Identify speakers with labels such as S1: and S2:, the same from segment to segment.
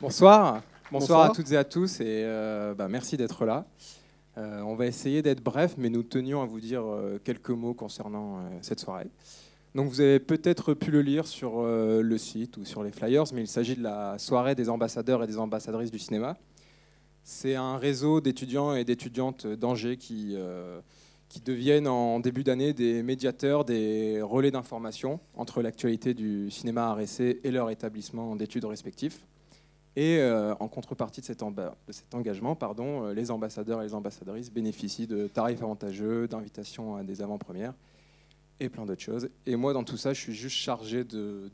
S1: Bonsoir. Bonsoir.
S2: Bonsoir.
S1: à toutes et à tous et euh, bah, merci d'être là. Euh, on va essayer d'être bref, mais nous tenions à vous dire euh, quelques mots concernant cette soirée. Donc vous avez peut-être pu le lire sur le site ou sur les flyers, mais il s'agit de la soirée des ambassadeurs et des ambassadrices du cinéma. C'est un réseau d'étudiants et d'étudiantes d'Angers qui, qui deviennent en début d'année des médiateurs, des relais d'information entre l'actualité du cinéma essai et leur établissement d'études respectifs. Et euh, en contrepartie de cet, engagement, pardon, euh, les ambassadeurs et les ambassadrices bénéficient de tarifs avantageux, d'invitations à des avant-premières et plein d'autres choses. Et moi, dans tout ça, je suis juste chargé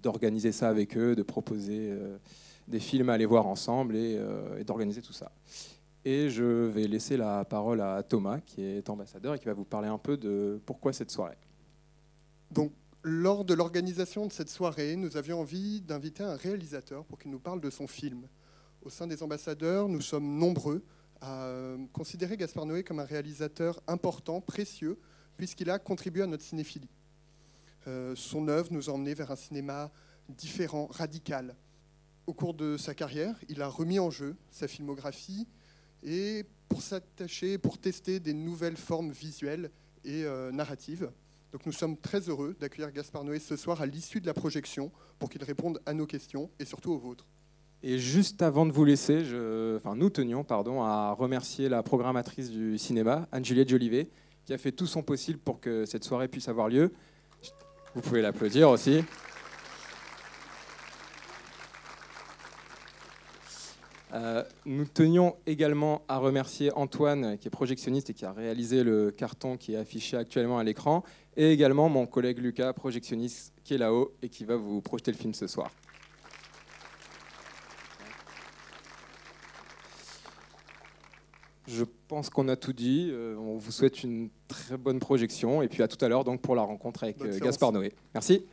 S1: d'organiser ça avec eux, de proposer euh, des films à aller voir ensemble et, et d'organiser tout ça. Et je vais laisser la parole à Thomas, qui est ambassadeur et qui va vous parler un peu de pourquoi cette soirée.
S2: Donc, lors de l'organisation de cette soirée, nous avions envie d'inviter un réalisateur pour qu'il nous parle de son film. Au sein des ambassadeurs, nous sommes nombreux à euh, considérer Gaspard Noé comme un réalisateur important, précieux, puisqu'il a contribué à notre cinéphilie. Euh, son œuvre nous a emmenés vers un cinéma différent, radical. Au cours de sa carrière, il a remis en jeu sa filmographie et pour s'attacher, pour tester des nouvelles formes visuelles et euh, narratives. Donc nous sommes très heureux d'accueillir Gaspard Noé ce soir à l'issue de la projection pour qu'il réponde à nos questions et surtout aux vôtres.
S1: Et juste avant de vous laisser, enfin, nous tenions pardon, à remercier la programmatrice du cinéma, Anne-Juliette Jolivet, qui a fait tout son possible pour que cette soirée puisse avoir lieu. Vous pouvez l'applaudir aussi. Euh, nous tenions également à remercier Antoine, qui est projectionniste et qui a réalisé le carton qui est affiché actuellement à l'écran, et également mon collègue Lucas, projectionniste, qui est là-haut et qui va vous projeter le film ce soir. Je pense qu'on a tout dit. Euh, on vous souhaite une très bonne projection et puis à tout à l'heure donc pour la rencontre avec euh. Gaspard Noé. Merci.